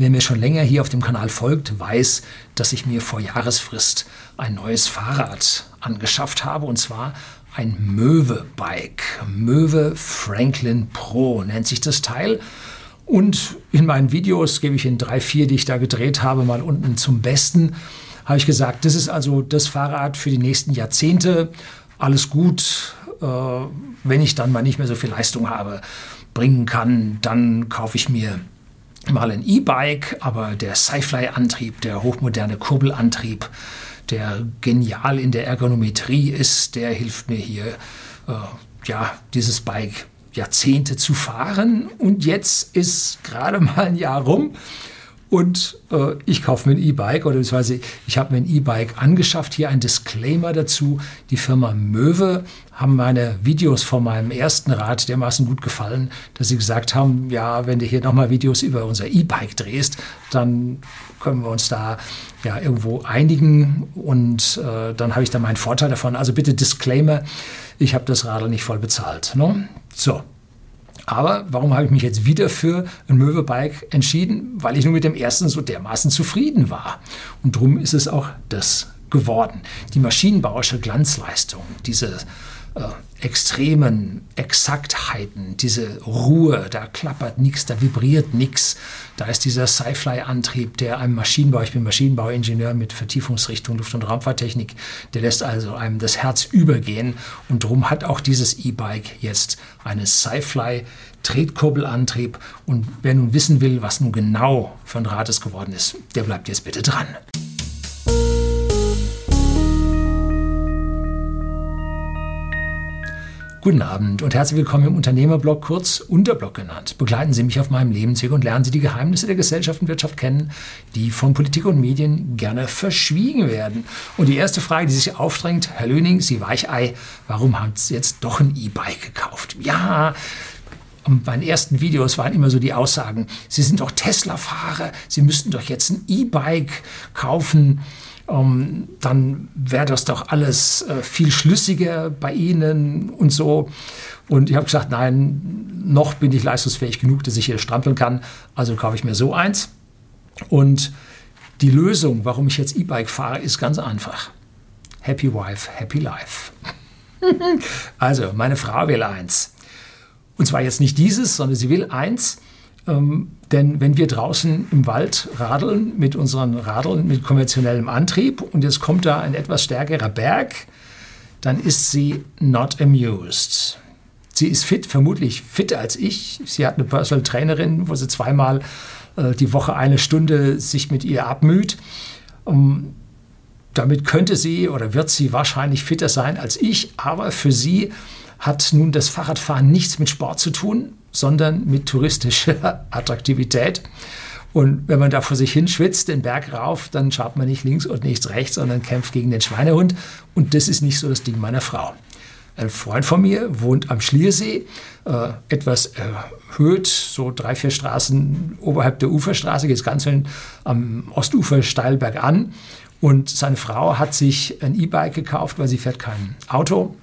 Wer mir schon länger hier auf dem Kanal folgt, weiß, dass ich mir vor Jahresfrist ein neues Fahrrad angeschafft habe und zwar ein Möwe-Bike. Möwe Franklin Pro nennt sich das Teil. Und in meinen Videos gebe ich in drei, vier, die ich da gedreht habe, mal unten zum Besten, habe ich gesagt, das ist also das Fahrrad für die nächsten Jahrzehnte. Alles gut, äh, wenn ich dann mal nicht mehr so viel Leistung habe, bringen kann, dann kaufe ich mir mal ein E-Bike, aber der Sci-Fly-Antrieb, der hochmoderne Kurbelantrieb, der genial in der Ergonometrie ist, der hilft mir hier, äh, ja, dieses Bike Jahrzehnte zu fahren. Und jetzt ist gerade mal ein Jahr rum und äh, ich kaufe mir ein E-Bike oder beziehungsweise ich habe mir ein E-Bike angeschafft. Hier ein Disclaimer dazu. Die Firma Möwe haben meine Videos von meinem ersten Rad dermaßen gut gefallen, dass sie gesagt haben, ja, wenn du hier nochmal Videos über unser E-Bike drehst, dann können wir uns da ja irgendwo einigen und äh, dann habe ich da meinen Vorteil davon. Also bitte Disclaimer, ich habe das Radl nicht voll bezahlt. Ne? So, aber warum habe ich mich jetzt wieder für ein Möwe-Bike entschieden? Weil ich nur mit dem ersten so dermaßen zufrieden war. Und darum ist es auch das geworden. Die maschinenbauische Glanzleistung, diese äh, extremen Exaktheiten, diese Ruhe, da klappert nichts, da vibriert nichts. Da ist dieser Sci-Fly-Antrieb, der einem Maschinenbau, ich bin Maschinenbauingenieur mit Vertiefungsrichtung Luft- und Raumfahrttechnik, der lässt also einem das Herz übergehen. Und darum hat auch dieses E-Bike jetzt einen Sci-Fly Tretkurbelantrieb. Und wer nun wissen will, was nun genau für ein Rad es geworden ist, der bleibt jetzt bitte dran. Guten Abend und herzlich willkommen im Unternehmerblog, kurz Unterblog genannt. Begleiten Sie mich auf meinem Lebensweg und lernen Sie die Geheimnisse der Gesellschaft und Wirtschaft kennen, die von Politik und Medien gerne verschwiegen werden. Und die erste Frage, die sich aufdrängt, Herr Löning, Sie Weichei, warum haben Sie jetzt doch ein E-Bike gekauft? Ja, und meinen ersten Videos waren immer so die Aussagen, Sie sind doch Tesla-Fahrer, Sie müssten doch jetzt ein E-Bike kaufen ähm, dann wäre das doch alles äh, viel schlüssiger bei Ihnen und so. Und ich habe gesagt, nein, noch bin ich leistungsfähig genug, dass ich hier strampeln kann. Also kaufe ich mir so eins. Und die Lösung, warum ich jetzt E-Bike fahre, ist ganz einfach. Happy Wife, Happy Life. also, meine Frau will eins. Und zwar jetzt nicht dieses, sondern sie will eins. Ähm, denn wenn wir draußen im Wald radeln mit unseren Radeln mit konventionellem Antrieb und jetzt kommt da ein etwas stärkerer Berg, dann ist sie not amused. Sie ist fit, vermutlich fitter als ich. Sie hat eine Personal Trainerin, wo sie zweimal äh, die Woche eine Stunde sich mit ihr abmüht. Um, damit könnte sie oder wird sie wahrscheinlich fitter sein als ich, aber für sie hat nun das Fahrradfahren nichts mit Sport zu tun, sondern mit touristischer Attraktivität. Und wenn man da vor sich hin schwitzt, den Berg rauf, dann schaut man nicht links und nicht rechts, sondern kämpft gegen den Schweinehund. Und das ist nicht so das Ding meiner Frau. Ein Freund von mir wohnt am Schliersee, äh, etwas erhöht, so drei, vier Straßen oberhalb der Uferstraße, geht es ganz am Ostufer steil bergan. Und seine Frau hat sich ein E-Bike gekauft, weil sie fährt kein Auto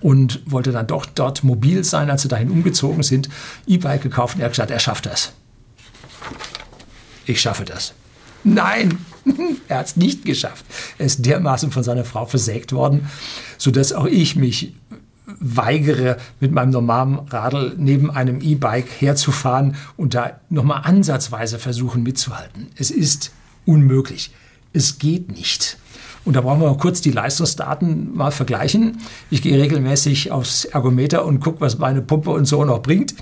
und wollte dann doch dort mobil sein, als sie dahin umgezogen sind, E-Bike gekauft und er hat gesagt, er schafft das. Ich schaffe das. Nein, er hat es nicht geschafft. Er ist dermaßen von seiner Frau versägt worden, sodass auch ich mich weigere, mit meinem normalen Radl neben einem E-Bike herzufahren und da nochmal ansatzweise versuchen mitzuhalten. Es ist unmöglich. Es geht nicht. Und da brauchen wir mal kurz die Leistungsdaten mal vergleichen. Ich gehe regelmäßig aufs Ergometer und gucke, was meine Pumpe und so noch bringt.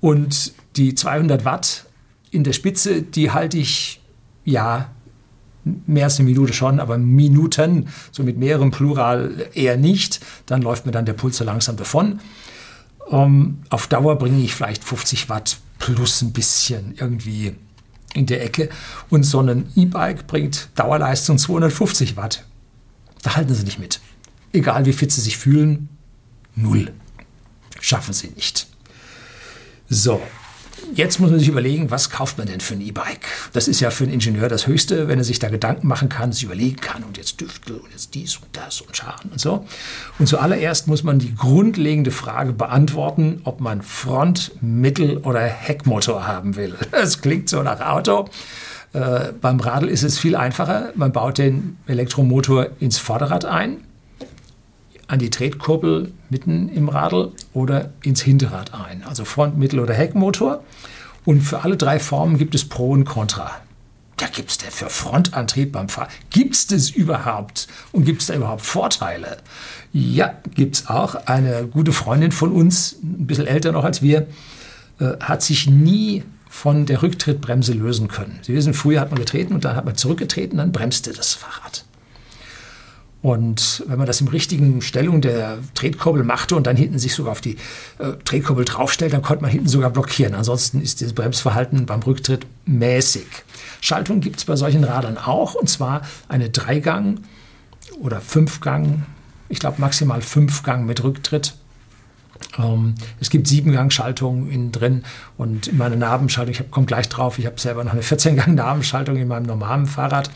Und die 200 Watt in der Spitze, die halte ich ja mehr als eine Minute schon, aber Minuten, so mit mehrerem Plural eher nicht. Dann läuft mir dann der Puls so langsam davon. Um, ähm, auf Dauer bringe ich vielleicht 50 Watt plus ein bisschen irgendwie in der Ecke. Und so ein E-Bike bringt Dauerleistung 250 Watt. Da halten sie nicht mit. Egal wie fit sie sich fühlen, null. Schaffen sie nicht. So, Jetzt muss man sich überlegen, was kauft man denn für ein E-Bike? Das ist ja für einen Ingenieur das Höchste, wenn er sich da Gedanken machen kann, sich überlegen kann und jetzt Düftel und jetzt dies und das und Scharen und so. Und zuallererst muss man die grundlegende Frage beantworten, ob man Front-, Mittel- oder Heckmotor haben will. Das klingt so nach Auto. Äh, beim Radl ist es viel einfacher. Man baut den Elektromotor ins Vorderrad ein, an die Tretkurbel mitten im Radl oder ins Hinterrad ein. Also Front-, Mittel- oder Heckmotor. Und für alle drei Formen gibt es Pro und Contra. Ja, gibt es denn für Frontantrieb beim Fahren? Gibt es das überhaupt? Und gibt es da überhaupt Vorteile? Ja, gibt es auch. Eine gute Freundin von uns, ein bisschen älter noch als wir, äh, hat sich nie von der Rücktrittbremse lösen können. Sie wissen, früher hat man getreten und dann hat man zurückgetreten, dann bremste das Fahrrad. Und wenn man das im richtigen Stellung der Tretkurbel machte und dann hinten sich sogar auf die äh, Tretkurbel draufstellt, dann konnte man hinten sogar blockieren. Ansonsten ist dieses Bremsverhalten beim Rücktritt mäßig. Schaltung gibt es bei solchen Radern auch, und zwar eine Dreigang- oder Fünfgang, ich glaube maximal Fünfgang mit Rücktritt. Ähm, es gibt Siebengang-Schaltungen innen drin und in meiner Nabenschaltung, ich komme gleich drauf, ich habe selber noch eine 14-Gang-Nabenschaltung in meinem normalen Fahrrad.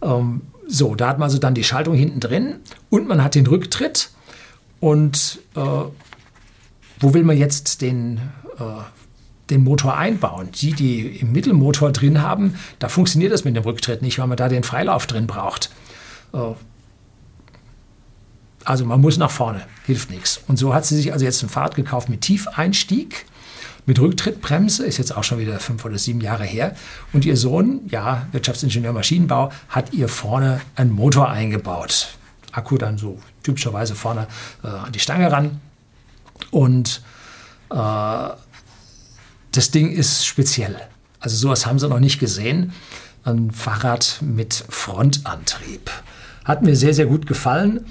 Ähm, so, da hat man also dann die Schaltung hinten drin und man hat den Rücktritt. Und äh, wo will man jetzt den, äh, den Motor einbauen? Die, die im Mittelmotor drin haben, da funktioniert das mit dem Rücktritt nicht, weil man da den Freilauf drin braucht. Äh, also man muss nach vorne, hilft nichts. Und so hat sie sich also jetzt ein Fahrrad gekauft mit Tiefeinstieg mit Rücktrittbremse, ist jetzt auch schon wieder fünf oder sieben Jahre her. Und ihr Sohn, ja, Wirtschaftsingenieur Maschinenbau, hat ihr vorne einen Motor eingebaut. Akku dann so typischerweise vorne äh, an die Stange ran. Und äh, das Ding ist speziell. Also sowas haben sie noch nicht gesehen. Ein Fahrrad mit Frontantrieb. Hat mir sehr, sehr gut gefallen.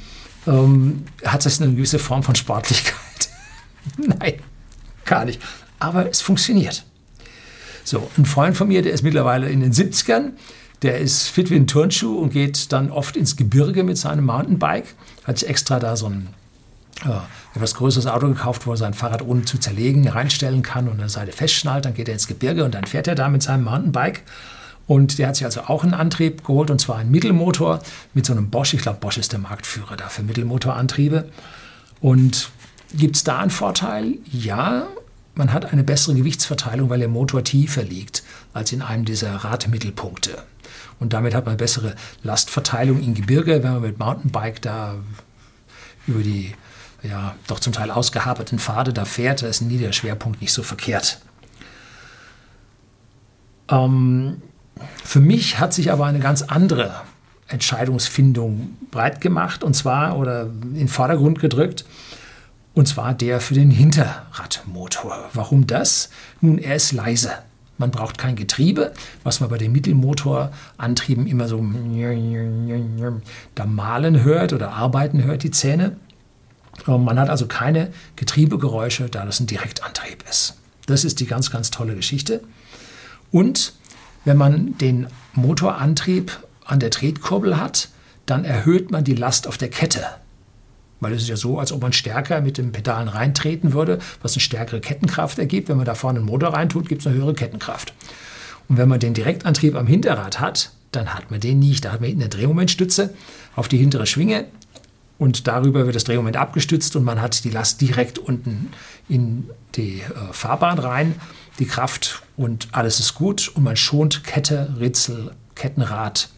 Ähm, hat das eine gewisse Form von Sportlichkeit? Nein, gar nicht aber es funktioniert. So, ein Freund von mir, der ist mittlerweile in den 70ern, der ist fit wie ein Turnschuh und geht dann oft ins Gebirge mit seinem Mountainbike. Hat sich extra da so ein äh, etwas größeres Auto gekauft, wo er sein Fahrrad ohne zu zerlegen reinstellen kann und der Seite festschnallt. Dann geht er ins Gebirge und dann fährt er da mit seinem Mountainbike. Und der hat sich also auch einen Antrieb geholt, und zwar einen Mittelmotor mit so einem Bosch. Ich glaube, Bosch ist der Marktführer da für Mittelmotorantriebe. Und gibt es da einen Vorteil? Ja, man hat eine bessere Gewichtsverteilung, weil der Motor tiefer liegt als in einem dieser Radmittelpunkte. Und damit hat man bessere Lastverteilung im Gebirge, wenn man mit Mountainbike da über die ja, doch zum Teil ausgehaberten Pfade da fährt, da ist ein Niederschwerpunkt nicht so verkehrt. Ähm, für mich hat sich aber eine ganz andere Entscheidungsfindung breit gemacht und zwar oder in den Vordergrund gedrückt. Und zwar der für den Hinterradmotor. Warum das? Nun, er ist leise. Man braucht kein Getriebe, was man bei den Mittelmotorantrieben immer so da malen hört oder arbeiten hört, die Zähne. Man hat also keine Getriebegeräusche, da das ein Direktantrieb ist. Das ist die ganz, ganz tolle Geschichte. Und wenn man den Motorantrieb an der Tretkurbel hat, dann erhöht man die Last auf der Kette. Weil es ist ja so, als ob man stärker mit den Pedalen reintreten würde, was eine stärkere Kettenkraft ergibt. Wenn man da vorne einen Motor reintut, gibt es eine höhere Kettenkraft. Und wenn man den Direktantrieb am Hinterrad hat, dann hat man den nicht. Da hat man hinten eine Drehmomentstütze auf die hintere Schwinge und darüber wird das Drehmoment abgestützt und man hat die Last direkt unten in die äh, Fahrbahn rein, die Kraft und alles ist gut und man schont Kette, Ritzel, Kettenrad,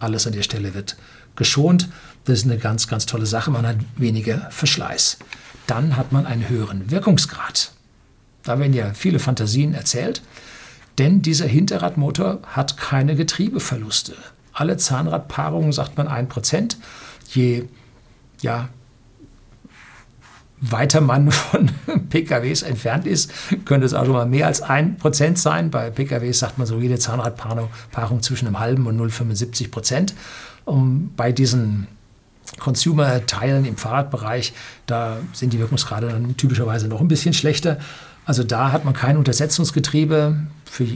alles an der Stelle wird geschont. Das ist eine ganz, ganz tolle Sache. Man hat weniger Verschleiß. Dann hat man einen höheren Wirkungsgrad. Da werden ja viele Fantasien erzählt, denn dieser Hinterradmotor hat keine Getriebeverluste. Alle Zahnradpaarungen sagt man 1%. Je ja, weiter man von PKWs entfernt ist, könnte es auch schon mal mehr als 1% sein. Bei PKWs sagt man so jede Zahnradpaarung zwischen einem halben und 0,75 Prozent. Um, bei diesen Consumer-Teilen im Fahrradbereich, da sind die Wirkungsgrade dann typischerweise noch ein bisschen schlechter. Also da hat man kein Untersetzungsgetriebe. Für,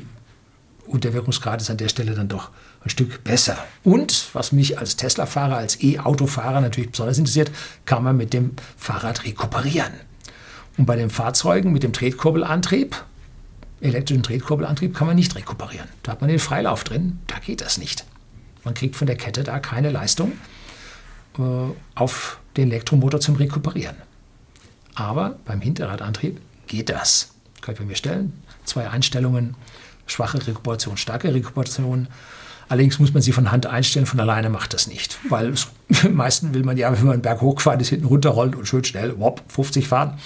und der Wirkungsgrad ist an der Stelle dann doch ein Stück besser. Und was mich als Tesla-Fahrer, als E-Auto-Fahrer natürlich besonders interessiert, kann man mit dem Fahrrad rekuperieren. Und bei den Fahrzeugen mit dem Tretkurbelantrieb elektrischen Drehkurbelantrieb kann man nicht rekuperieren. Da hat man den Freilauf drin, da geht das nicht. Man kriegt von der Kette da keine Leistung äh, auf den Elektromotor zum Rekuperieren. Aber beim Hinterradantrieb geht das. Kann ich bei mir stellen. Zwei Einstellungen, schwache Rekuperation, starke Rekuperation. Allerdings muss man sie von Hand einstellen, von alleine macht das nicht. Weil es, meistens will man ja, wenn man einen Berg hochgefahren ist, hinten runterrollt und schön schnell, wop, 50 fahren.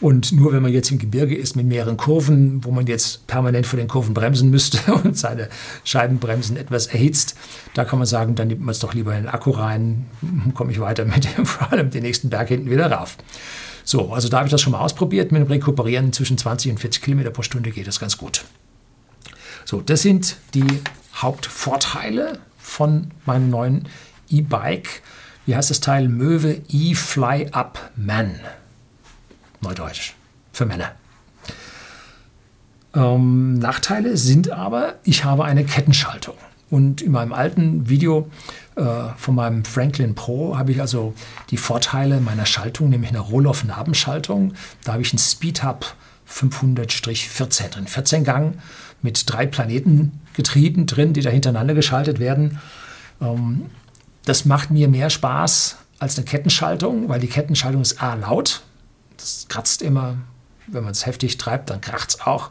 Und nur wenn man jetzt im Gebirge ist mit mehreren Kurven, wo man jetzt permanent vor den Kurven bremsen müsste und seine Scheibenbremsen etwas erhitzt, da kann man sagen, dann nimmt man es doch lieber in den Akku rein, komme ich weiter mit dem, vor allem den nächsten Berg hinten wieder rauf. So, also da habe ich das schon mal ausprobiert. Mit dem Rekuperieren zwischen 20 und 40 Kilometer pro Stunde geht das ganz gut. So, das sind die Hauptvorteile von meinem neuen E-Bike. Wie heißt das Teil? Möwe E-Fly Up Man. Neudeutsch. Für Männer. Ähm, Nachteile sind aber, ich habe eine Kettenschaltung. Und in meinem alten Video äh, von meinem Franklin Pro habe ich also die Vorteile meiner Schaltung, nämlich eine Rohloff-Nabenschaltung. Da habe ich einen Speedhub 500-14 drin, 14 Gang mit drei Planetengetrieben drin, die da hintereinander geschaltet werden. Ähm, das macht mir mehr Spaß als eine Kettenschaltung, weil die Kettenschaltung ist A laut, das kratzt immer, wenn man es heftig treibt, dann kracht es auch.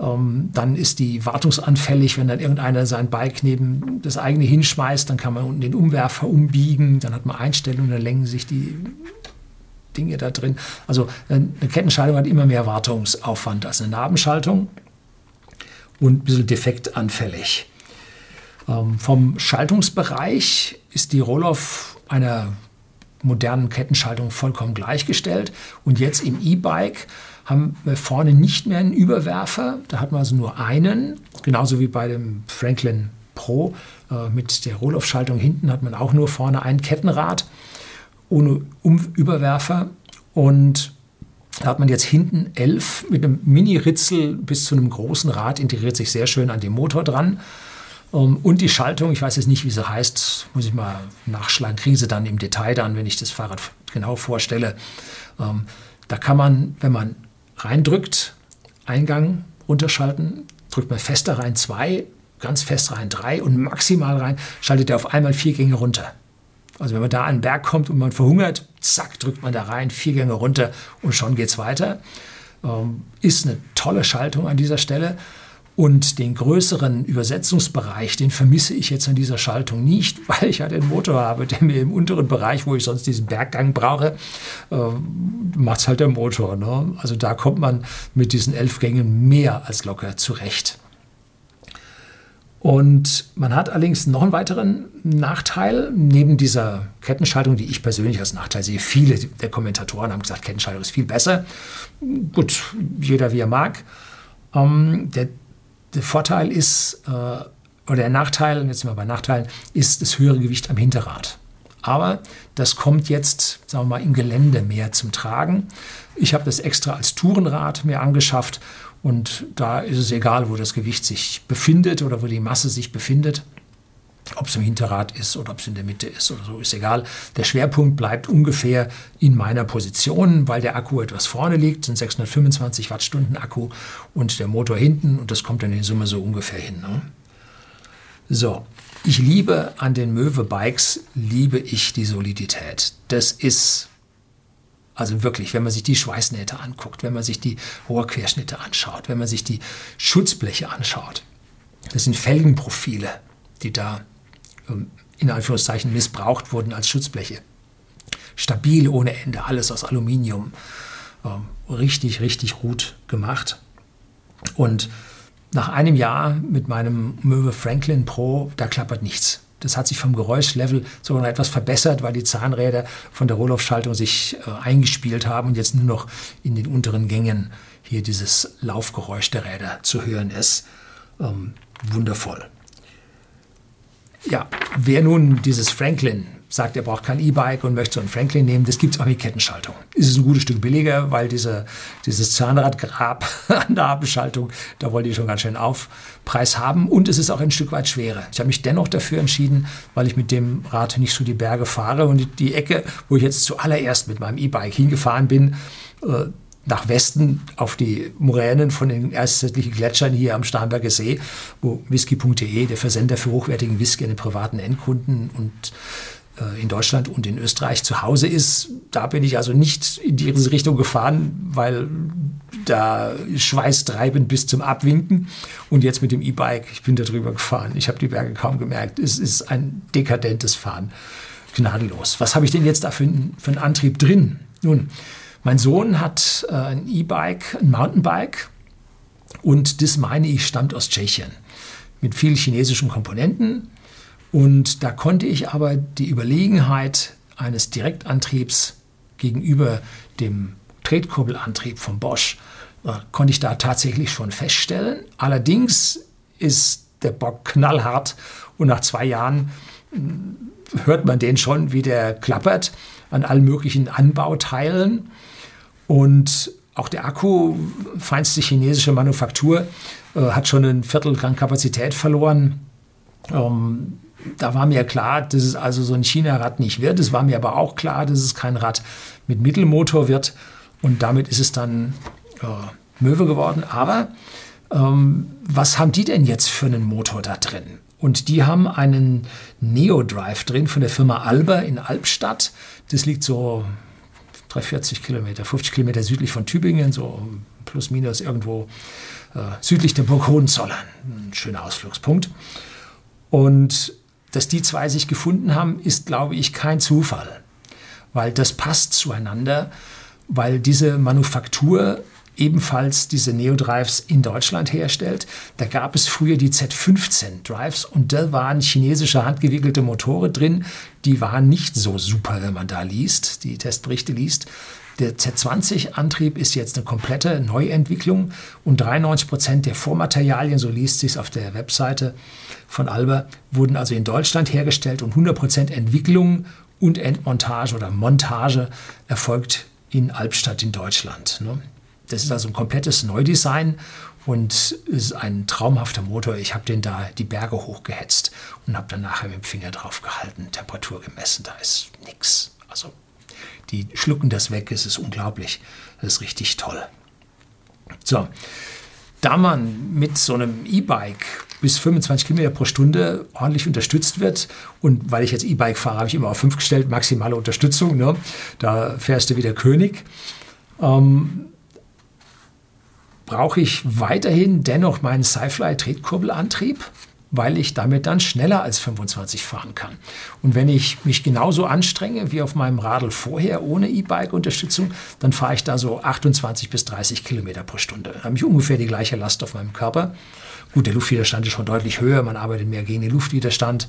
Ähm, dann ist die wartungsanfällig, wenn dann irgendeiner sein Bike neben das eigene hinschmeißt, dann kann man unten den Umwerfer umbiegen, dann hat man Einstellungen, dann lenken sich die Dinge da drin. Also äh, eine Kettenschaltung hat immer mehr Wartungsaufwand als eine Nabenschaltung und ein bisschen defektanfällig. Ähm, vom Schaltungsbereich ist die Roloff einer modernen Kettenschaltung vollkommen gleichgestellt. Und jetzt im E-Bike haben wir vorne nicht mehr einen Überwerfer. Da hat man also nur einen, genauso wie bei dem Franklin Pro. Äh, mit der Rohloff-Schaltung hinten hat man auch nur vorne ein Kettenrad ohne um Überwerfer. Und da hat man jetzt hinten elf mit einem Mini-Ritzel bis zu einem großen Rad, integriert sich sehr schön an den Motor dran. Ähm, und die Schaltung, ich weiß jetzt nicht, wie sie heißt, muss ich mal nachschlagen, kriegen sie dann im Detail dann, wenn ich das Fahrrad genau vorstelle. Ähm, da kann man, wenn man reindrückt, Eingang runterschalten, drückt man fester rein zwei, ganz fest rein drei und maximal rein, schaltet er auf einmal vier Gänge runter. Also wenn man da an den Berg kommt und man verhungert, zack, drückt man da rein, vier Gänge runter und schon geht es weiter. Ähm, ist eine tolle Schaltung an dieser Stelle. Und den größeren Übersetzungsbereich, den vermisse ich jetzt an dieser Schaltung nicht, weil ich ja den Motor habe, der mir im unteren Bereich, wo ich sonst diesen Berggang brauche, äh, macht es halt der Motor. Ne? Also da kommt man mit diesen elf Gängen mehr als locker zurecht. Und man hat allerdings noch einen weiteren Nachteil, neben dieser Kettenschaltung, die ich persönlich als Nachteil sehe. Viele der Kommentatoren haben gesagt, Kettenschaltung ist viel besser. Gut, jeder wie er mag. Ähm, der der Vorteil ist, äh, oder der Nachteil, jetzt sind wir bei Nachteilen, ist das höhere Gewicht am Hinterrad. Aber das kommt jetzt, sagen wir mal, im Gelände mehr zum Tragen. Ich habe das extra als Tourenrad mir angeschafft und da ist es egal, wo das Gewicht sich befindet oder wo die Masse sich befindet. Ob es im Hinterrad ist oder ob es in der Mitte ist oder so, ist egal. Der Schwerpunkt bleibt ungefähr in meiner Position, weil der Akku etwas vorne liegt, sind 625 Wattstunden Akku und der Motor hinten und das kommt dann in Summe so ungefähr hin. Ne? So, ich liebe an den Möwe Bikes, liebe ich die Solidität. Das ist also wirklich, wenn man sich die Schweißnähte anguckt, wenn man sich die Rohrquerschnitte anschaut, wenn man sich die Schutzbleche anschaut. Das sind Felgenprofile, die da in Anführungszeichen missbraucht wurden als Schutzbleche. Stabil ohne Ende, alles aus Aluminium. Ähm, richtig, richtig gut gemacht. Und nach einem Jahr mit meinem Möwe Franklin Pro, da klappert nichts. Das hat sich vom Geräuschlevel sogar noch etwas verbessert, weil die Zahnräder von der Rohloff-Schaltung sich äh, eingespielt haben und jetzt nur noch in den unteren Gängen hier dieses Laufgeräusch der Räder zu hören ist. Ähm, wundervoll. Ja, wer nun dieses Franklin sagt, er braucht kein E-Bike und möchte so ein Franklin nehmen, das gibt es auch mit Kettenschaltung. Ist es ein gutes Stück billiger, weil diese, dieses Zahnradgrab an der Abendschaltung, da wollte ich schon ganz schön Aufpreis haben und es ist auch ein Stück weit schwerer. Ich habe mich dennoch dafür entschieden, weil ich mit dem Rad nicht so die Berge fahre und die, die Ecke, wo ich jetzt zuallererst mit meinem E-Bike hingefahren bin, äh, nach Westen auf die Moränen von den ersttäglichen Gletschern hier am Starnberger See, wo whisky.de, der Versender für hochwertigen Whisky an den privaten Endkunden und äh, in Deutschland und in Österreich zu Hause ist. Da bin ich also nicht in diese Richtung gefahren, weil da schweißtreibend bis zum Abwinken. Und jetzt mit dem E-Bike, ich bin da drüber gefahren. Ich habe die Berge kaum gemerkt. Es ist ein dekadentes Fahren. Gnadenlos. Was habe ich denn jetzt da für, für einen Antrieb drin? Nun, mein Sohn hat äh, ein E-Bike, ein Mountainbike. Und das meine ich stammt aus Tschechien. Mit vielen chinesischen Komponenten. Und da konnte ich aber die Überlegenheit eines Direktantriebs gegenüber dem Tretkurbelantrieb von Bosch äh, konnte ich da tatsächlich schon feststellen. Allerdings ist der Bock knallhart und nach zwei Jahren hm, hört man den schon, wie der klappert an allen möglichen Anbauteilen. Und auch der Akku, feinste chinesische Manufaktur, äh, hat schon ein Viertel an Kapazität verloren. Ähm, da war mir klar, dass es also so ein China-Rad nicht wird. Es war mir aber auch klar, dass es kein Rad mit Mittelmotor wird. Und damit ist es dann äh, Möwe geworden. Aber ähm, was haben die denn jetzt für einen Motor da drin? Und die haben einen Neo-Drive drin von der Firma Alba in Albstadt. Das liegt so 340 Kilometer, 50 Kilometer südlich von Tübingen, so plus minus irgendwo äh, südlich der Burg Hohenzollern. Ein schöner Ausflugspunkt. Und dass die zwei sich gefunden haben, ist, glaube ich, kein Zufall, weil das passt zueinander, weil diese Manufaktur ebenfalls diese Neo-Drives in Deutschland herstellt. Da gab es früher die Z15-Drives und da waren chinesische handgewickelte Motoren drin. Die waren nicht so super, wenn man da liest, die Testberichte liest. Der Z20-Antrieb ist jetzt eine komplette Neuentwicklung und 93 Prozent der Vormaterialien, so liest sich auf der Webseite von Alba, wurden also in Deutschland hergestellt und 100 Prozent Entwicklung und Endmontage oder Montage erfolgt in Albstadt in Deutschland. Ne? Das ist also ein komplettes Neudesign und ist ein traumhafter Motor. Ich habe den da die Berge hochgehetzt und habe dann nachher mit dem Finger drauf gehalten, Temperatur gemessen. Da ist nichts. Also die schlucken das weg, es ist unglaublich. Das ist richtig toll. So, da man mit so einem E-Bike bis 25 Kilometer pro Stunde ordentlich unterstützt wird. Und weil ich jetzt E-Bike fahre, habe ich immer auf 5 gestellt, maximale Unterstützung. Ne? Da fährst du wie der König. Ähm, brauche ich weiterhin dennoch meinen Sci-Fly-Tretkurbelantrieb weil ich damit dann schneller als 25 fahren kann. Und wenn ich mich genauso anstrenge wie auf meinem Radl vorher ohne E-Bike-Unterstützung, dann fahre ich da so 28 bis 30 Kilometer pro Stunde. Da habe ich ungefähr die gleiche Last auf meinem Körper. Gut, der Luftwiderstand ist schon deutlich höher, man arbeitet mehr gegen den Luftwiderstand.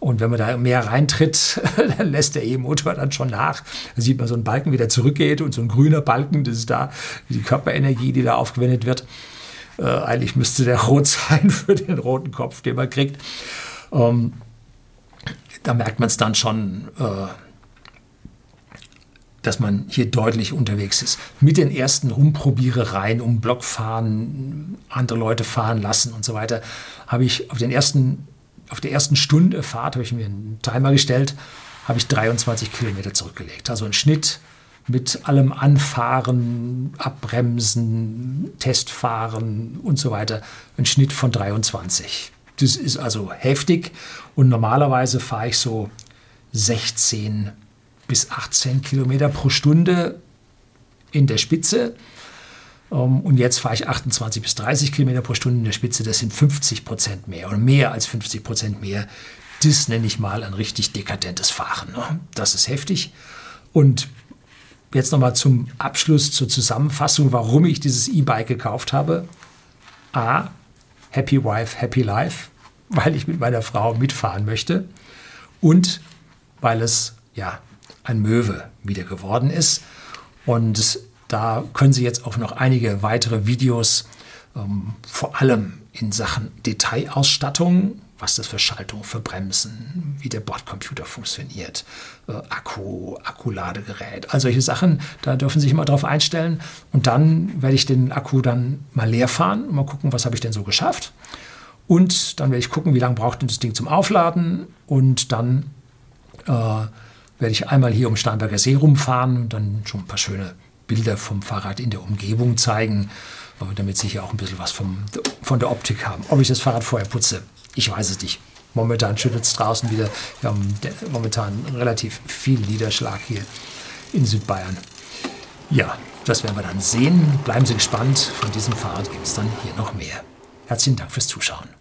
Und wenn man da mehr reintritt, dann lässt der E-Motor dann schon nach. Da sieht man so einen Balken, wie der zurückgeht und so ein grüner Balken, das ist da die Körperenergie, die da aufgewendet wird. Äh, eigentlich müsste der rot sein für den roten Kopf, den man kriegt. Ähm, da merkt man es dann schon, äh, dass man hier deutlich unterwegs ist. Mit den ersten Rumprobierereien, um Blockfahren, andere Leute fahren lassen und so weiter, habe ich auf, den ersten, auf der ersten Stunde Fahrt, habe ich mir einen Timer gestellt, habe ich 23 Kilometer zurückgelegt. Also ein Schnitt mit allem Anfahren, Abbremsen, Testfahren und so weiter ein Schnitt von 23. Das ist also heftig und normalerweise fahre ich so 16 bis 18 Kilometer pro Stunde in der Spitze. Ähm, und jetzt fahre ich 28 bis 30 Kilometer pro Stunde in der Spitze. Das sind 50 Prozent mehr oder mehr als 50 Prozent mehr. Das nenne ich mal ein richtig dekadentes Fahren. Ne? Das ist heftig. Und Jetzt nochmal zum Abschluss, zur Zusammenfassung, warum ich dieses E-Bike gekauft habe. A, Happy Wife, Happy Life, weil ich mit meiner Frau mitfahren möchte und weil es ja ein Möwe wieder geworden ist. Und da können Sie jetzt auch noch einige weitere Videos, ähm, vor allem in Sachen Detailausstattung, was das für Schaltung, für Bremsen, wie der Bordcomputer funktioniert, äh, Akku, Akkuladegerät, all solche Sachen. Da dürfen Sie sich immer drauf einstellen. Und dann werde ich den Akku dann mal leer fahren und mal gucken, was habe ich denn so geschafft. Und dann werde ich gucken, wie lange braucht denn das Ding zum Aufladen. Und dann äh, werde ich einmal hier um Starnberger See rumfahren und dann schon ein paar schöne Bilder vom Fahrrad in der Umgebung zeigen, damit Sie hier auch ein bisschen was vom, von der Optik haben. Ob ich das Fahrrad vorher putze, ich weiß es nicht. Momentan schüttet es draußen wieder. Wir haben momentan relativ viel Niederschlag hier in Südbayern. Ja, das werden wir dann sehen. Bleiben Sie gespannt. Von diesem Fahrrad gibt es dann hier noch mehr. Herzlichen Dank fürs Zuschauen.